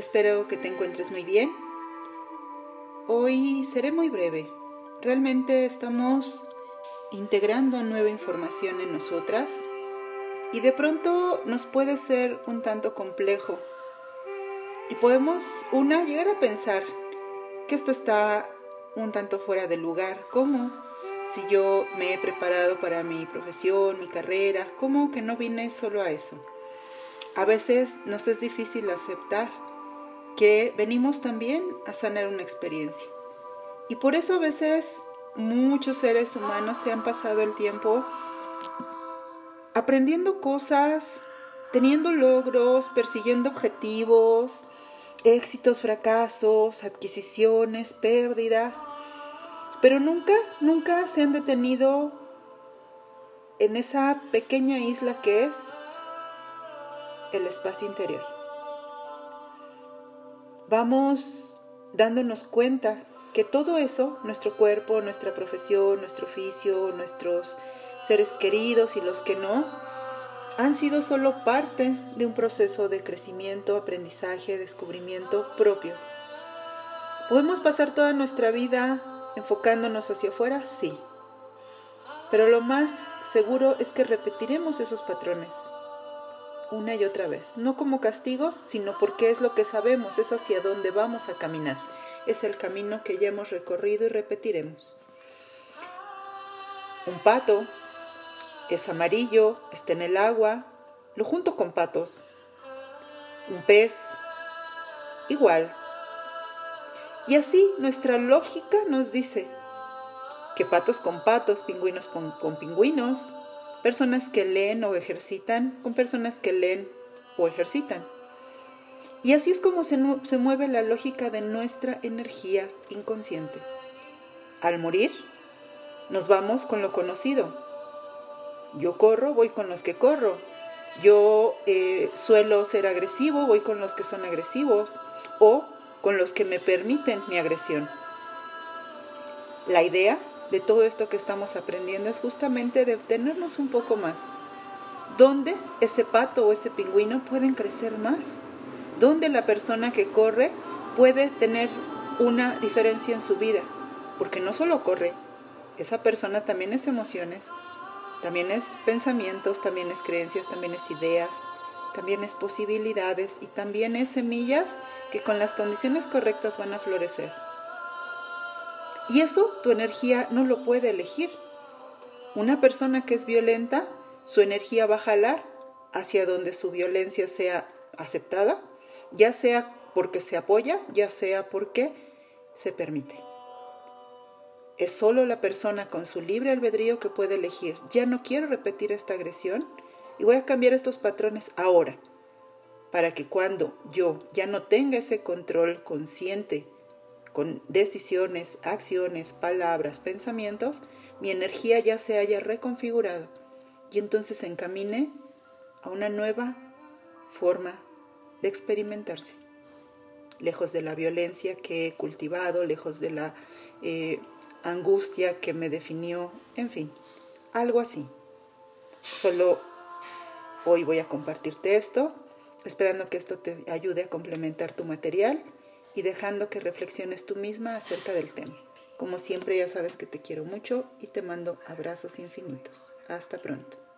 Espero que te encuentres muy bien. Hoy seré muy breve. Realmente estamos integrando nueva información en nosotras y de pronto nos puede ser un tanto complejo. Y podemos, una, llegar a pensar que esto está un tanto fuera de lugar. ¿Cómo? Si yo me he preparado para mi profesión, mi carrera, ¿cómo que no vine solo a eso? A veces nos es difícil aceptar que venimos también a sanar una experiencia. Y por eso a veces muchos seres humanos se han pasado el tiempo aprendiendo cosas, teniendo logros, persiguiendo objetivos, éxitos, fracasos, adquisiciones, pérdidas, pero nunca, nunca se han detenido en esa pequeña isla que es el espacio interior. Vamos dándonos cuenta que todo eso, nuestro cuerpo, nuestra profesión, nuestro oficio, nuestros seres queridos y los que no, han sido solo parte de un proceso de crecimiento, aprendizaje, descubrimiento propio. ¿Podemos pasar toda nuestra vida enfocándonos hacia afuera? Sí. Pero lo más seguro es que repetiremos esos patrones una y otra vez, no como castigo, sino porque es lo que sabemos, es hacia dónde vamos a caminar, es el camino que ya hemos recorrido y repetiremos. Un pato es amarillo, está en el agua, lo junto con patos. Un pez, igual. Y así nuestra lógica nos dice que patos con patos, pingüinos con, con pingüinos, personas que leen o ejercitan con personas que leen o ejercitan. Y así es como se, se, mueve la lógica de nuestra energía inconsciente. Al morir, nos vamos con lo conocido. Yo corro, voy con los que corro. Yo eh, suelo ser agresivo, voy con los que son agresivos o con los que me permiten mi agresión. La idea de todo esto que estamos aprendiendo es justamente detenernos un poco más. ¿Dónde ese pato o ese pingüino pueden crecer más? ¿Dónde la persona que corre puede tener una diferencia en su vida? Porque no solo corre, esa persona también es emociones, también es pensamientos, también es creencias, también es ideas, también es posibilidades y también es semillas que con las condiciones correctas van a florecer. Y eso tu energía no lo puede elegir. Una persona que es violenta, su energía va a jalar hacia donde su violencia sea aceptada, ya sea porque se apoya, ya sea porque se permite. Es solo la persona con su libre albedrío que puede elegir, ya no quiero repetir esta agresión y voy a cambiar estos patrones ahora, para que cuando yo ya no tenga ese control consciente con decisiones, acciones, palabras, pensamientos, mi energía ya se haya reconfigurado y entonces se encamine a una nueva forma de experimentarse, lejos de la violencia que he cultivado, lejos de la eh, angustia que me definió, en fin, algo así. Solo hoy voy a compartirte esto, esperando que esto te ayude a complementar tu material y dejando que reflexiones tú misma acerca del tema. Como siempre ya sabes que te quiero mucho y te mando abrazos infinitos. Hasta pronto.